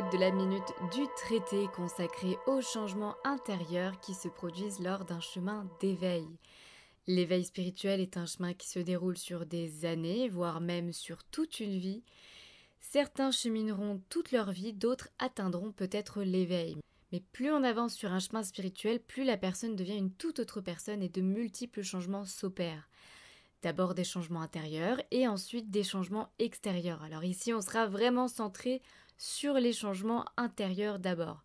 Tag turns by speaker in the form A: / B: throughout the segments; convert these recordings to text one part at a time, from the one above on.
A: de la minute du traité consacré aux changements intérieurs qui se produisent lors d'un chemin d'éveil. L'éveil spirituel est un chemin qui se déroule sur des années, voire même sur toute une vie. Certains chemineront toute leur vie, d'autres atteindront peut-être l'éveil. Mais plus on avance sur un chemin spirituel, plus la personne devient une toute autre personne et de multiples changements s'opèrent. D'abord des changements intérieurs et ensuite des changements extérieurs. Alors ici, on sera vraiment centré sur les changements intérieurs d'abord.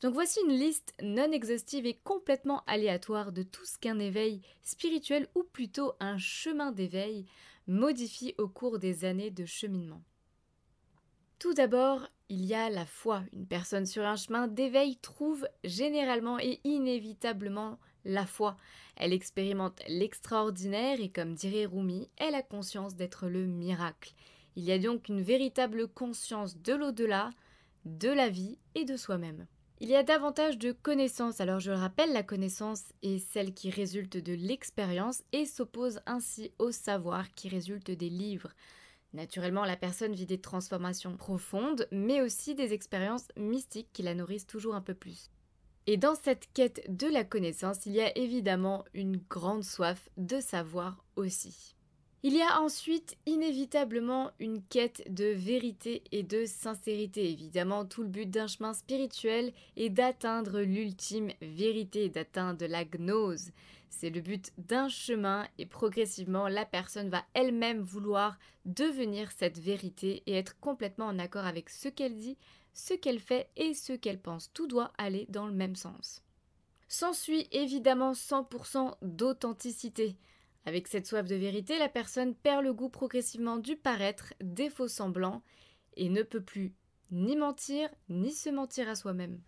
A: Donc voici une liste non exhaustive et complètement aléatoire de tout ce qu'un éveil spirituel ou plutôt un chemin d'éveil modifie au cours des années de cheminement. Tout d'abord, il y a la foi. Une personne sur un chemin d'éveil trouve généralement et inévitablement la foi. Elle expérimente l'extraordinaire et comme dirait Rumi, elle a conscience d'être le miracle. Il y a donc une véritable conscience de l'au-delà, de la vie et de soi-même. Il y a davantage de connaissances, alors je le rappelle, la connaissance est celle qui résulte de l'expérience et s'oppose ainsi au savoir qui résulte des livres. Naturellement, la personne vit des transformations profondes, mais aussi des expériences mystiques qui la nourrissent toujours un peu plus. Et dans cette quête de la connaissance, il y a évidemment une grande soif de savoir aussi. Il y a ensuite inévitablement une quête de vérité et de sincérité. Évidemment, tout le but d'un chemin spirituel est d'atteindre l'ultime vérité, d'atteindre la gnose. C'est le but d'un chemin et progressivement la personne va elle-même vouloir devenir cette vérité et être complètement en accord avec ce qu'elle dit, ce qu'elle fait et ce qu'elle pense. Tout doit aller dans le même sens. S'ensuit évidemment 100% d'authenticité. Avec cette soif de vérité, la personne perd le goût progressivement du paraître, des faux semblants, et ne peut plus ni mentir, ni se mentir à soi-même.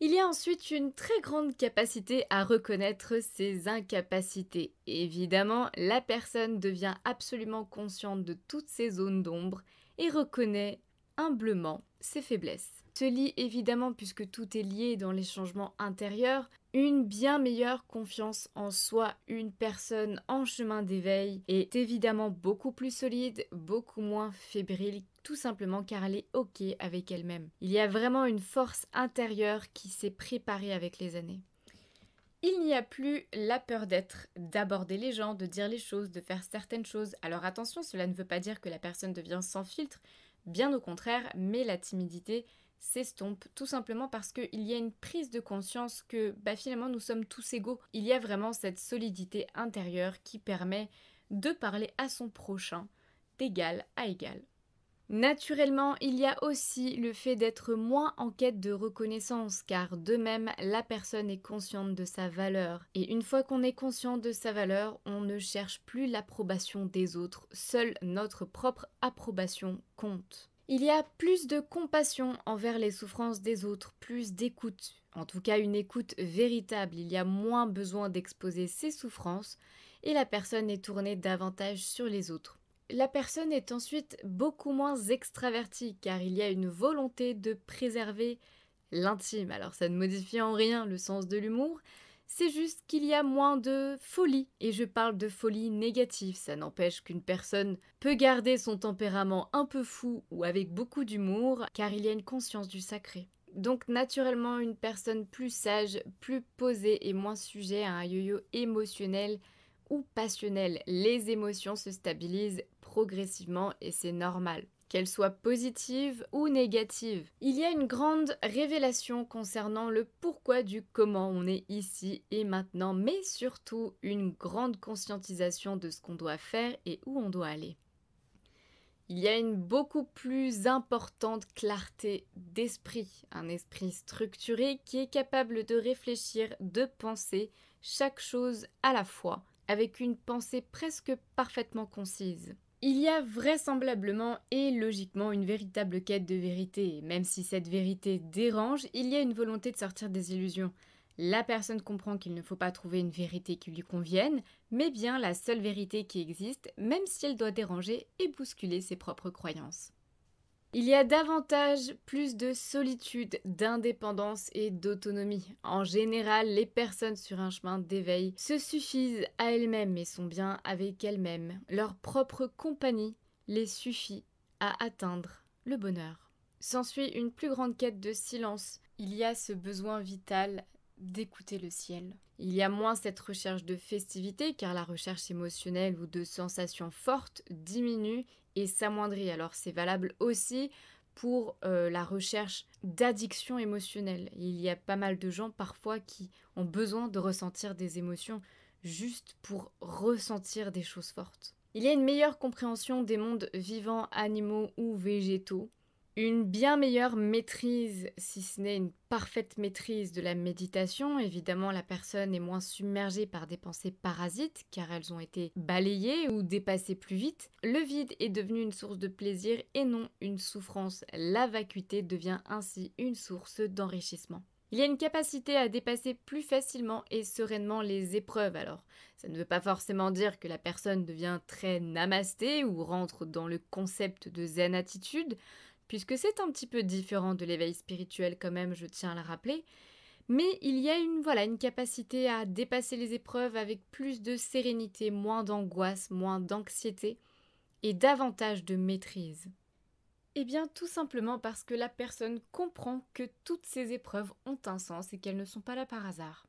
A: Il y a ensuite une très grande capacité à reconnaître ses incapacités. Évidemment, la personne devient absolument consciente de toutes ses zones d'ombre et reconnaît humblement ses faiblesses se lie évidemment, puisque tout est lié dans les changements intérieurs, une bien meilleure confiance en soi. Une personne en chemin d'éveil est évidemment beaucoup plus solide, beaucoup moins fébrile, tout simplement car elle est OK avec elle-même. Il y a vraiment une force intérieure qui s'est préparée avec les années. Il n'y a plus la peur d'être, d'aborder les gens, de dire les choses, de faire certaines choses. Alors attention, cela ne veut pas dire que la personne devient sans filtre, bien au contraire, mais la timidité s'estompe tout simplement parce qu'il y a une prise de conscience que bah, finalement nous sommes tous égaux. Il y a vraiment cette solidité intérieure qui permet de parler à son prochain d'égal à égal. Naturellement, il y a aussi le fait d'être moins en quête de reconnaissance, car de même, la personne est consciente de sa valeur. Et une fois qu'on est conscient de sa valeur, on ne cherche plus l'approbation des autres, seule notre propre approbation compte. Il y a plus de compassion envers les souffrances des autres, plus d'écoute, en tout cas une écoute véritable, il y a moins besoin d'exposer ses souffrances et la personne est tournée davantage sur les autres. La personne est ensuite beaucoup moins extravertie car il y a une volonté de préserver l'intime. Alors ça ne modifie en rien le sens de l'humour, c'est juste qu'il y a moins de folie. Et je parle de folie négative. Ça n'empêche qu'une personne peut garder son tempérament un peu fou ou avec beaucoup d'humour, car il y a une conscience du sacré. Donc naturellement, une personne plus sage, plus posée et moins sujet à un yo-yo émotionnel ou passionnel. Les émotions se stabilisent progressivement et c'est normal qu'elle soit positive ou négative. Il y a une grande révélation concernant le pourquoi du comment on est ici et maintenant, mais surtout une grande conscientisation de ce qu'on doit faire et où on doit aller. Il y a une beaucoup plus importante clarté d'esprit, un esprit structuré qui est capable de réfléchir, de penser chaque chose à la fois, avec une pensée presque parfaitement concise. Il y a vraisemblablement et logiquement une véritable quête de vérité, même si cette vérité dérange, il y a une volonté de sortir des illusions. La personne comprend qu'il ne faut pas trouver une vérité qui lui convienne, mais bien la seule vérité qui existe, même si elle doit déranger et bousculer ses propres croyances. Il y a davantage plus de solitude, d'indépendance et d'autonomie. En général, les personnes sur un chemin d'éveil se suffisent à elles-mêmes et sont bien avec elles-mêmes. Leur propre compagnie les suffit à atteindre le bonheur. S'ensuit une plus grande quête de silence. Il y a ce besoin vital d'écouter le ciel. Il y a moins cette recherche de festivité car la recherche émotionnelle ou de sensations fortes diminue et s'amoindrit. Alors c'est valable aussi pour euh, la recherche d'addiction émotionnelle. Il y a pas mal de gens parfois qui ont besoin de ressentir des émotions juste pour ressentir des choses fortes. Il y a une meilleure compréhension des mondes vivants, animaux ou végétaux une bien meilleure maîtrise, si ce n'est une parfaite maîtrise de la méditation. Évidemment, la personne est moins submergée par des pensées parasites, car elles ont été balayées ou dépassées plus vite. Le vide est devenu une source de plaisir et non une souffrance. La vacuité devient ainsi une source d'enrichissement. Il y a une capacité à dépasser plus facilement et sereinement les épreuves. Alors, ça ne veut pas forcément dire que la personne devient très namasté ou rentre dans le concept de zen attitude puisque c'est un petit peu différent de l'éveil spirituel quand même, je tiens à le rappeler. Mais il y a une, voilà, une capacité à dépasser les épreuves avec plus de sérénité, moins d'angoisse, moins d'anxiété et davantage de maîtrise. Eh bien, tout simplement parce que la personne comprend que toutes ces épreuves ont un sens et qu'elles ne sont pas là par hasard.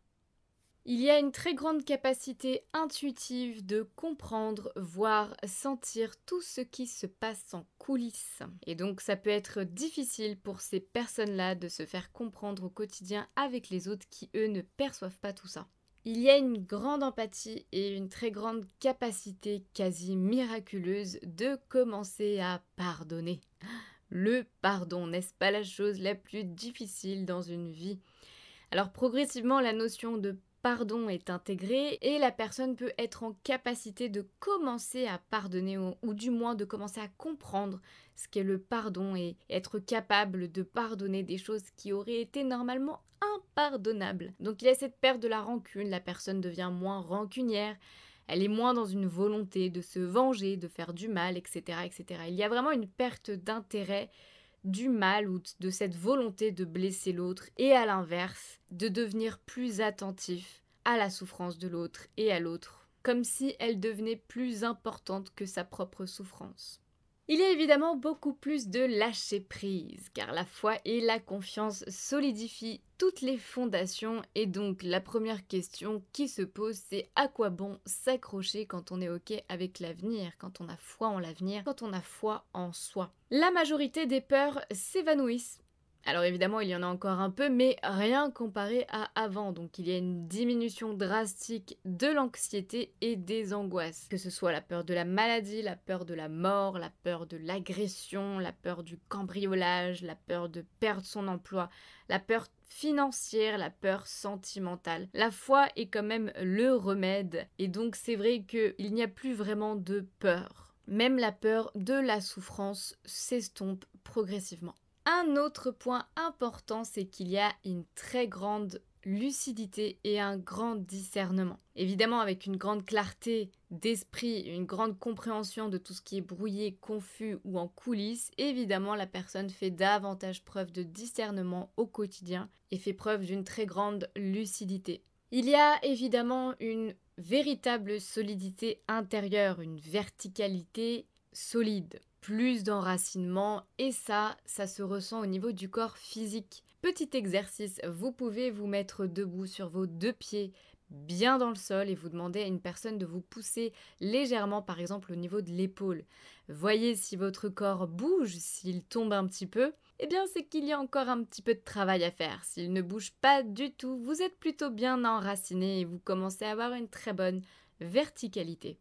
A: Il y a une très grande capacité intuitive de comprendre, voir, sentir tout ce qui se passe en coulisses. Et donc ça peut être difficile pour ces personnes-là de se faire comprendre au quotidien avec les autres qui, eux, ne perçoivent pas tout ça. Il y a une grande empathie et une très grande capacité quasi miraculeuse de commencer à pardonner. Le pardon, n'est-ce pas la chose la plus difficile dans une vie? Alors progressivement, la notion de pardon est intégré et la personne peut être en capacité de commencer à pardonner ou, du moins de commencer à comprendre ce qu'est le pardon et être capable de pardonner des choses qui auraient été normalement impardonnables. Donc il y a cette perte de la rancune, la personne devient moins rancunière, elle est moins dans une volonté de se venger, de faire du mal, etc. etc. Il y a vraiment une perte d'intérêt du mal ou de cette volonté de blesser l'autre et à l'inverse, de devenir plus attentif à la souffrance de l'autre et à l'autre, comme si elle devenait plus importante que sa propre souffrance. Il y a évidemment beaucoup plus de lâcher prise, car la foi et la confiance solidifient toutes les fondations, et donc la première question qui se pose, c'est à quoi bon s'accrocher quand on est OK avec l'avenir, quand on a foi en l'avenir, quand on a foi en soi? La majorité des peurs s'évanouissent alors évidemment, il y en a encore un peu, mais rien comparé à avant. Donc il y a une diminution drastique de l'anxiété et des angoisses. Que ce soit la peur de la maladie, la peur de la mort, la peur de l'agression, la peur du cambriolage, la peur de perdre son emploi, la peur financière, la peur sentimentale. La foi est quand même le remède. Et donc c'est vrai qu'il n'y a plus vraiment de peur. Même la peur de la souffrance s'estompe progressivement. Un autre point important, c'est qu'il y a une très grande lucidité et un grand discernement. Évidemment, avec une grande clarté d'esprit, une grande compréhension de tout ce qui est brouillé, confus ou en coulisses, évidemment, la personne fait davantage preuve de discernement au quotidien et fait preuve d'une très grande lucidité. Il y a évidemment une véritable solidité intérieure, une verticalité solide plus d'enracinement et ça, ça se ressent au niveau du corps physique. Petit exercice, vous pouvez vous mettre debout sur vos deux pieds bien dans le sol et vous demander à une personne de vous pousser légèrement par exemple au niveau de l'épaule. Voyez si votre corps bouge, s'il tombe un petit peu, eh bien c'est qu'il y a encore un petit peu de travail à faire. S'il ne bouge pas du tout, vous êtes plutôt bien enraciné et vous commencez à avoir une très bonne verticalité.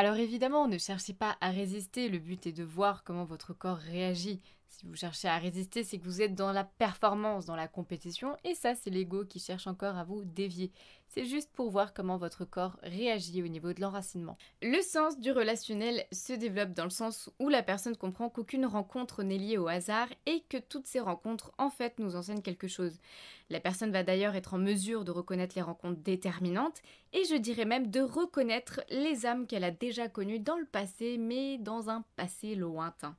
A: Alors évidemment, ne cherchez pas à résister, le but est de voir comment votre corps réagit. Si vous cherchez à résister, c'est que vous êtes dans la performance, dans la compétition, et ça, c'est l'ego qui cherche encore à vous dévier. C'est juste pour voir comment votre corps réagit au niveau de l'enracinement. Le sens du relationnel se développe dans le sens où la personne comprend qu'aucune rencontre n'est liée au hasard et que toutes ces rencontres, en fait, nous enseignent quelque chose. La personne va d'ailleurs être en mesure de reconnaître les rencontres déterminantes et je dirais même de reconnaître les âmes qu'elle a déjà connues dans le passé, mais dans un passé lointain.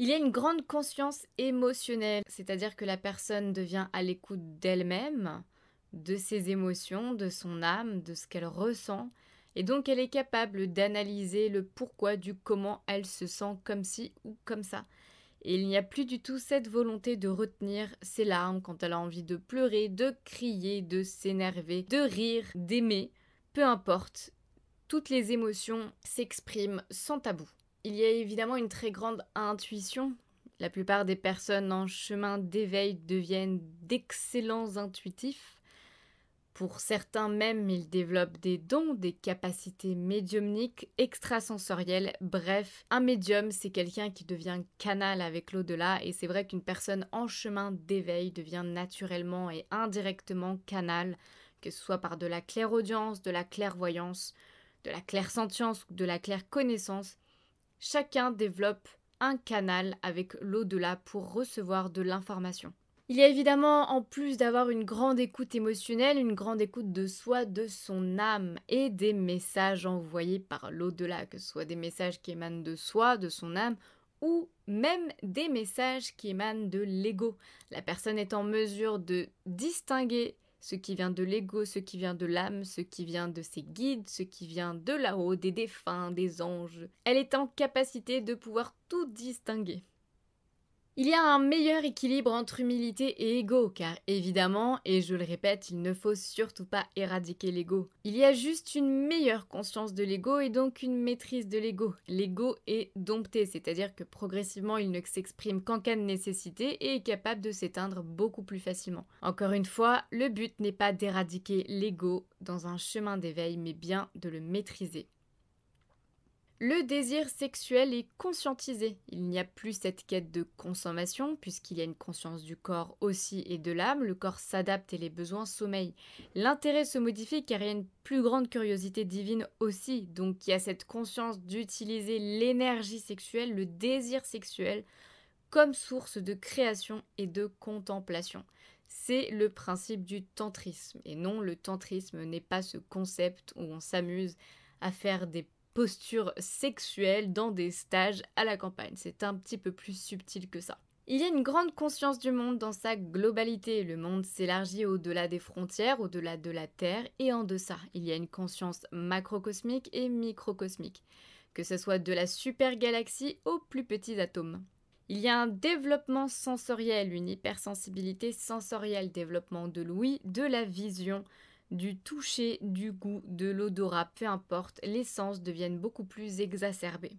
A: Il y a une grande conscience émotionnelle, c'est-à-dire que la personne devient à l'écoute d'elle-même, de ses émotions, de son âme, de ce qu'elle ressent, et donc elle est capable d'analyser le pourquoi du comment elle se sent comme ci ou comme ça. Et il n'y a plus du tout cette volonté de retenir ses larmes quand elle a envie de pleurer, de crier, de s'énerver, de rire, d'aimer. Peu importe, toutes les émotions s'expriment sans tabou. Il y a évidemment une très grande intuition. La plupart des personnes en chemin d'éveil deviennent d'excellents intuitifs. Pour certains même, ils développent des dons, des capacités médiumniques, extrasensorielles. Bref, un médium, c'est quelqu'un qui devient canal avec l'au-delà. Et c'est vrai qu'une personne en chemin d'éveil devient naturellement et indirectement canal, que ce soit par de la clairaudience, de la clairvoyance, de la clairsentience ou de la clairconnaissance. Chacun développe un canal avec l'au-delà pour recevoir de l'information. Il y a évidemment, en plus d'avoir une grande écoute émotionnelle, une grande écoute de soi, de son âme et des messages envoyés par l'au-delà, que ce soit des messages qui émanent de soi, de son âme, ou même des messages qui émanent de l'ego. La personne est en mesure de distinguer ce qui vient de l'ego, ce qui vient de l'âme, ce qui vient de ses guides, ce qui vient de là-haut, des défunts, des anges. Elle est en capacité de pouvoir tout distinguer. Il y a un meilleur équilibre entre humilité et ego, car évidemment, et je le répète, il ne faut surtout pas éradiquer l'ego. Il y a juste une meilleure conscience de l'ego et donc une maîtrise de l'ego. L'ego est dompté, c'est-à-dire que progressivement il ne s'exprime qu'en cas de nécessité et est capable de s'éteindre beaucoup plus facilement. Encore une fois, le but n'est pas d'éradiquer l'ego dans un chemin d'éveil, mais bien de le maîtriser. Le désir sexuel est conscientisé. Il n'y a plus cette quête de consommation, puisqu'il y a une conscience du corps aussi et de l'âme. Le corps s'adapte et les besoins sommeillent. L'intérêt se modifie car il y a une plus grande curiosité divine aussi. Donc il y a cette conscience d'utiliser l'énergie sexuelle, le désir sexuel, comme source de création et de contemplation. C'est le principe du tantrisme. Et non, le tantrisme n'est pas ce concept où on s'amuse à faire des posture sexuelle dans des stages à la campagne. C'est un petit peu plus subtil que ça. Il y a une grande conscience du monde dans sa globalité. Le monde s'élargit au-delà des frontières, au-delà de la Terre et en deçà. Il y a une conscience macrocosmique et microcosmique, que ce soit de la super-galaxie aux plus petits atomes. Il y a un développement sensoriel, une hypersensibilité sensorielle, développement de l'ouïe, de la vision, du toucher, du goût, de l'odorat, peu importe, les sens deviennent beaucoup plus exacerbés.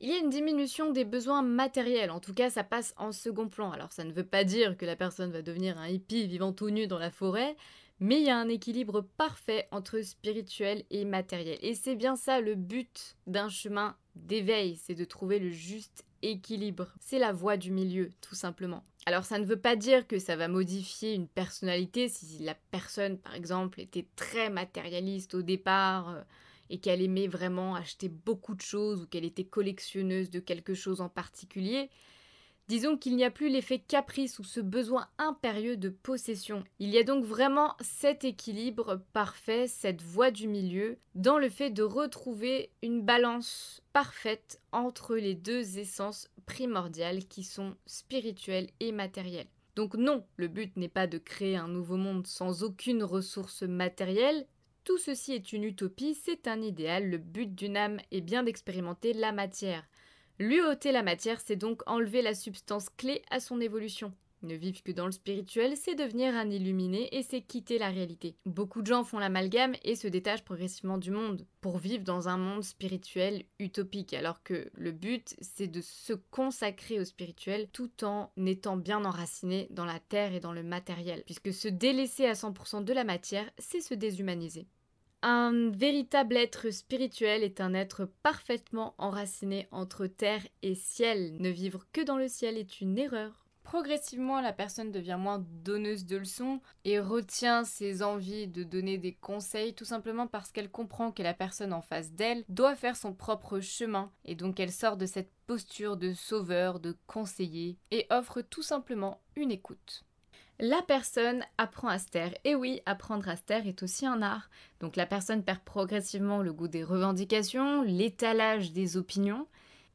A: Il y a une diminution des besoins matériels, en tout cas ça passe en second plan. Alors ça ne veut pas dire que la personne va devenir un hippie vivant tout nu dans la forêt, mais il y a un équilibre parfait entre spirituel et matériel. Et c'est bien ça le but d'un chemin d'éveil, c'est de trouver le juste équilibre. C'est la voie du milieu, tout simplement. Alors ça ne veut pas dire que ça va modifier une personnalité si la personne, par exemple, était très matérialiste au départ euh, et qu'elle aimait vraiment acheter beaucoup de choses ou qu'elle était collectionneuse de quelque chose en particulier. Disons qu'il n'y a plus l'effet caprice ou ce besoin impérieux de possession. Il y a donc vraiment cet équilibre parfait, cette voie du milieu, dans le fait de retrouver une balance parfaite entre les deux essences primordiales qui sont spirituelles et matérielles. Donc non, le but n'est pas de créer un nouveau monde sans aucune ressource matérielle, tout ceci est une utopie, c'est un idéal, le but d'une âme est bien d'expérimenter la matière. Lui ôter la matière, c'est donc enlever la substance clé à son évolution. Ne vivre que dans le spirituel, c'est devenir un illuminé et c'est quitter la réalité. Beaucoup de gens font l'amalgame et se détachent progressivement du monde pour vivre dans un monde spirituel utopique, alors que le but, c'est de se consacrer au spirituel tout en étant bien enraciné dans la terre et dans le matériel, puisque se délaisser à 100% de la matière, c'est se déshumaniser. Un véritable être spirituel est un être parfaitement enraciné entre terre et ciel. Ne vivre que dans le ciel est une erreur. Progressivement, la personne devient moins donneuse de leçons et retient ses envies de donner des conseils tout simplement parce qu'elle comprend que la personne en face d'elle doit faire son propre chemin et donc elle sort de cette posture de sauveur, de conseiller et offre tout simplement une écoute la personne apprend à se taire. Et oui, apprendre à se taire est aussi un art. Donc la personne perd progressivement le goût des revendications, l'étalage des opinions,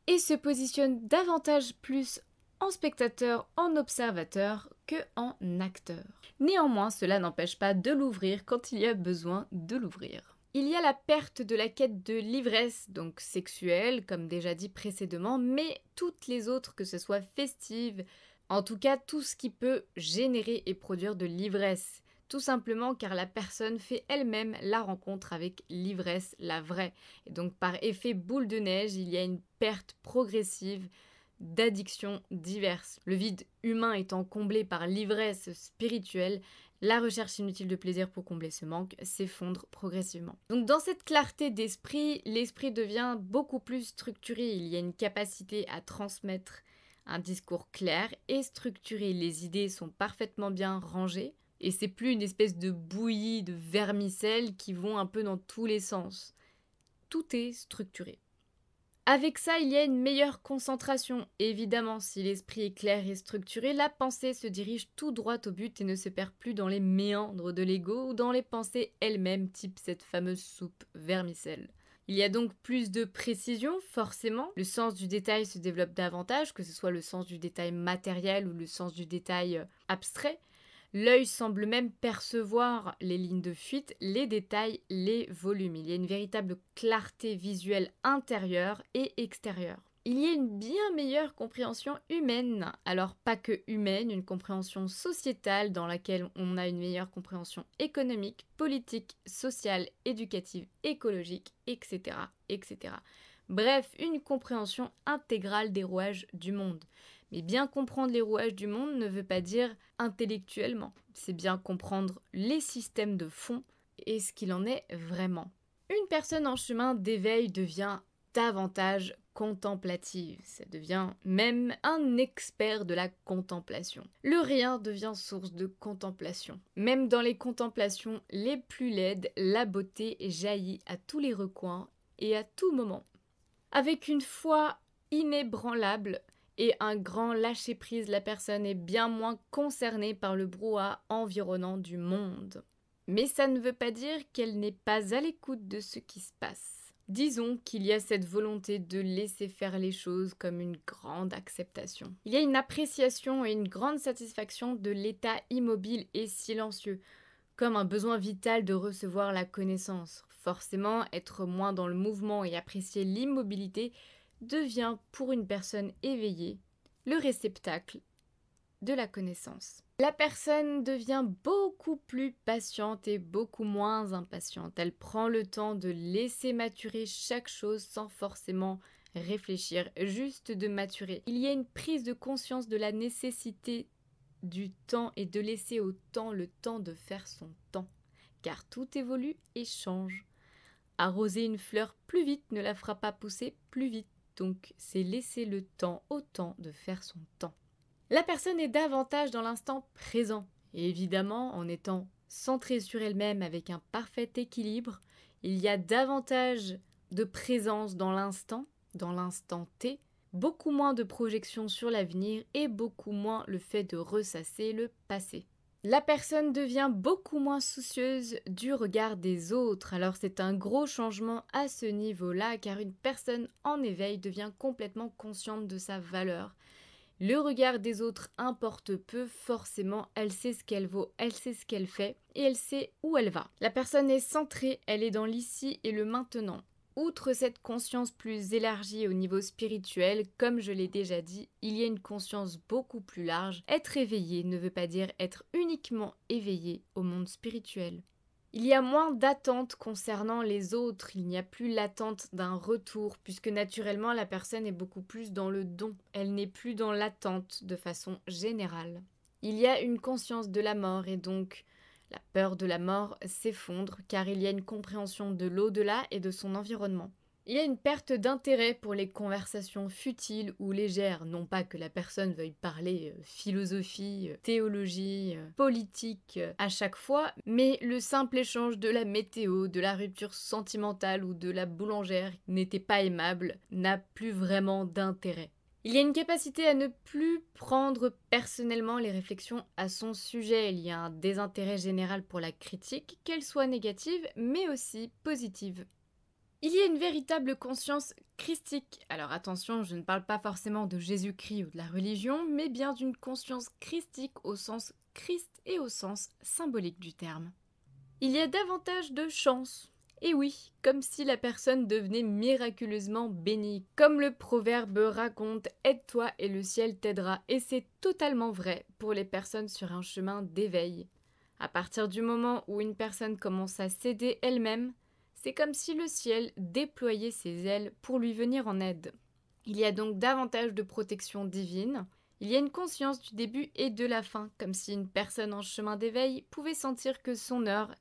A: et se positionne davantage plus en spectateur, en observateur que en acteur. Néanmoins, cela n'empêche pas de l'ouvrir quand il y a besoin de l'ouvrir. Il y a la perte de la quête de l'ivresse, donc sexuelle, comme déjà dit précédemment, mais toutes les autres, que ce soit festives, en tout cas tout ce qui peut générer et produire de l'ivresse. Tout simplement car la personne fait elle-même la rencontre avec l'ivresse, la vraie. Et donc par effet boule de neige, il y a une perte progressive d'addictions diverses. Le vide humain étant comblé par l'ivresse spirituelle, la recherche inutile de plaisir pour combler ce manque s'effondre progressivement. Donc dans cette clarté d'esprit, l'esprit devient beaucoup plus structuré. Il y a une capacité à transmettre un discours clair et structuré. Les idées sont parfaitement bien rangées et c'est plus une espèce de bouillie de vermicelles qui vont un peu dans tous les sens. Tout est structuré. Avec ça, il y a une meilleure concentration. Évidemment, si l'esprit est clair et structuré, la pensée se dirige tout droit au but et ne se perd plus dans les méandres de l'ego ou dans les pensées elles-mêmes, type cette fameuse soupe vermicelle. Il y a donc plus de précision, forcément. Le sens du détail se développe davantage, que ce soit le sens du détail matériel ou le sens du détail euh, abstrait. L'œil semble même percevoir les lignes de fuite, les détails, les volumes. Il y a une véritable clarté visuelle intérieure et extérieure. Il y a une bien meilleure compréhension humaine, alors pas que humaine, une compréhension sociétale dans laquelle on a une meilleure compréhension économique, politique, sociale, éducative, écologique, etc. etc. Bref, une compréhension intégrale des rouages du monde. Mais bien comprendre les rouages du monde ne veut pas dire intellectuellement. C'est bien comprendre les systèmes de fond et ce qu'il en est vraiment. Une personne en chemin d'éveil devient davantage contemplative, ça devient même un expert de la contemplation. Le rien devient source de contemplation. Même dans les contemplations les plus laides, la beauté jaillit à tous les recoins et à tout moment. Avec une foi inébranlable, et un grand lâcher-prise, la personne est bien moins concernée par le brouhaha environnant du monde. Mais ça ne veut pas dire qu'elle n'est pas à l'écoute de ce qui se passe. Disons qu'il y a cette volonté de laisser faire les choses comme une grande acceptation. Il y a une appréciation et une grande satisfaction de l'état immobile et silencieux, comme un besoin vital de recevoir la connaissance. Forcément, être moins dans le mouvement et apprécier l'immobilité devient pour une personne éveillée le réceptacle de la connaissance. La personne devient beaucoup plus patiente et beaucoup moins impatiente. Elle prend le temps de laisser maturer chaque chose sans forcément réfléchir, juste de maturer. Il y a une prise de conscience de la nécessité du temps et de laisser au temps le temps de faire son temps, car tout évolue et change. Arroser une fleur plus vite ne la fera pas pousser plus vite. Donc c'est laisser le temps au temps de faire son temps. La personne est davantage dans l'instant présent. Et évidemment, en étant centrée sur elle-même avec un parfait équilibre, il y a davantage de présence dans l'instant, dans l'instant T, beaucoup moins de projection sur l'avenir et beaucoup moins le fait de ressasser le passé. La personne devient beaucoup moins soucieuse du regard des autres, alors c'est un gros changement à ce niveau-là, car une personne en éveil devient complètement consciente de sa valeur. Le regard des autres importe peu, forcément, elle sait ce qu'elle vaut, elle sait ce qu'elle fait, et elle sait où elle va. La personne est centrée, elle est dans l'ici et le maintenant. Outre cette conscience plus élargie au niveau spirituel, comme je l'ai déjà dit, il y a une conscience beaucoup plus large. Être éveillé ne veut pas dire être uniquement éveillé au monde spirituel. Il y a moins d'attente concernant les autres, il n'y a plus l'attente d'un retour, puisque naturellement la personne est beaucoup plus dans le don, elle n'est plus dans l'attente de façon générale. Il y a une conscience de la mort et donc la peur de la mort s'effondre car il y a une compréhension de l'au-delà et de son environnement. Il y a une perte d'intérêt pour les conversations futiles ou légères, non pas que la personne veuille parler euh, philosophie, euh, théologie, euh, politique à chaque fois, mais le simple échange de la météo, de la rupture sentimentale ou de la boulangère n'était pas aimable, n'a plus vraiment d'intérêt. Il y a une capacité à ne plus prendre personnellement les réflexions à son sujet. Il y a un désintérêt général pour la critique, qu'elle soit négative mais aussi positive. Il y a une véritable conscience christique. Alors attention, je ne parle pas forcément de Jésus-Christ ou de la religion, mais bien d'une conscience christique au sens Christ et au sens symbolique du terme. Il y a davantage de chance Et oui, comme si la personne devenait miraculeusement bénie. Comme le proverbe raconte, aide-toi et le ciel t'aidera. Et c'est totalement vrai pour les personnes sur un chemin d'éveil. À partir du moment où une personne commence à s'aider elle-même, c'est comme si le ciel déployait ses ailes pour lui venir en aide. Il y a donc davantage de protection divine. Il y a une conscience du début et de la fin, comme si une personne en chemin d'éveil pouvait sentir que son heure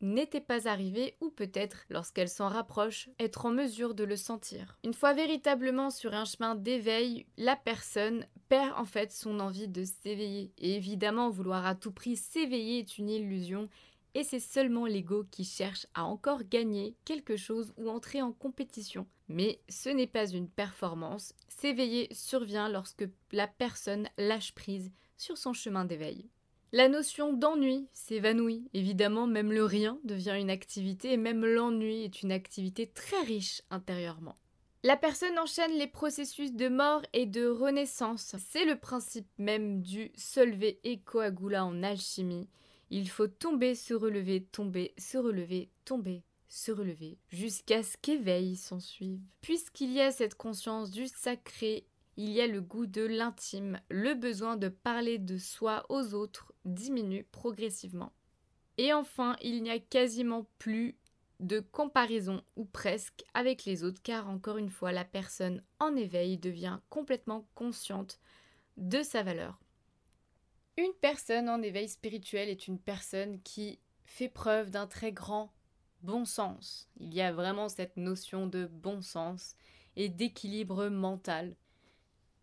A: n'était pas arrivée ou peut-être, lorsqu'elle s'en rapproche, être en mesure de le sentir. Une fois véritablement sur un chemin d'éveil, la personne perd en fait son envie de s'éveiller. Et évidemment, vouloir à tout prix s'éveiller est une illusion et c'est seulement l'ego qui cherche à encore gagner quelque chose ou entrer en compétition. Mais ce n'est pas une performance, s'éveiller survient lorsque la personne lâche prise sur son chemin d'éveil. La notion d'ennui s'évanouit. Évidemment, même le rien devient une activité et même l'ennui est une activité très riche intérieurement. La personne enchaîne les processus de mort et de renaissance. C'est le principe même du solvay et coagula en alchimie. Il faut tomber, se relever, tomber, se relever, tomber, se relever, jusqu'à ce qu'éveil s'ensuive. Puisqu'il y a cette conscience du sacré il y a le goût de l'intime, le besoin de parler de soi aux autres diminue progressivement. Et enfin, il n'y a quasiment plus de comparaison ou presque avec les autres car encore une fois la personne en éveil devient complètement consciente de sa valeur. Une personne en éveil spirituel est une personne qui fait preuve d'un très grand bon sens. Il y a vraiment cette notion de bon sens et d'équilibre mental.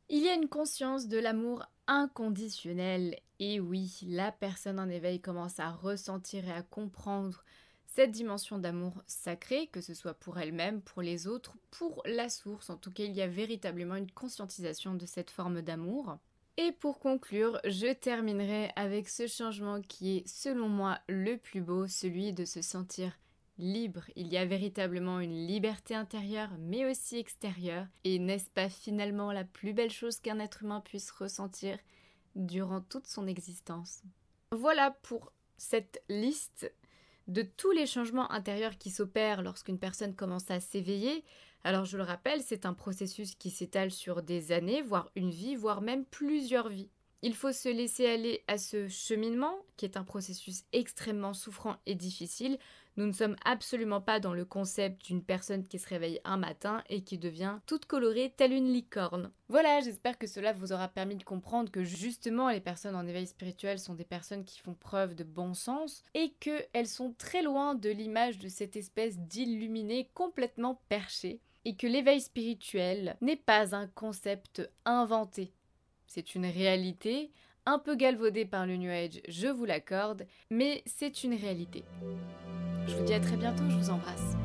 A: Il y a une conscience de l'amour inconditionnel. Et oui, la personne en éveil commence à ressentir et à comprendre cette dimension d'amour sacré, que ce soit pour elle-même, pour les autres, pour la source. En tout cas, il y a véritablement une conscientisation de cette forme d'amour. Et pour conclure, je terminerai avec ce changement qui est selon moi le plus beau, celui de se sentir libre. Il y a véritablement une liberté intérieure mais aussi extérieure. Et n'est-ce pas finalement la plus belle chose qu'un être humain puisse ressentir durant toute son existence? Voilà pour cette liste de tous les changements intérieurs qui s'opèrent lorsqu'une personne commence à s'éveiller. Alors je le rappelle, c'est un processus qui s'étale sur des années, voire une vie, voire même plusieurs vies. Il faut se laisser aller à ce cheminement, qui est un processus extrêmement souffrant et difficile, nous ne sommes absolument pas dans le concept d'une personne qui se réveille un matin et qui devient toute colorée telle une licorne. Voilà, j'espère que cela vous aura permis de comprendre que justement les personnes en éveil spirituel sont des personnes qui font preuve de bon sens et qu'elles sont très loin de l'image de cette espèce d'illuminé complètement perché et que l'éveil spirituel n'est pas un concept inventé. C'est une réalité, un peu galvaudée par le New Age, je vous l'accorde, mais c'est une réalité. Je vous dis à très bientôt, je vous embrasse.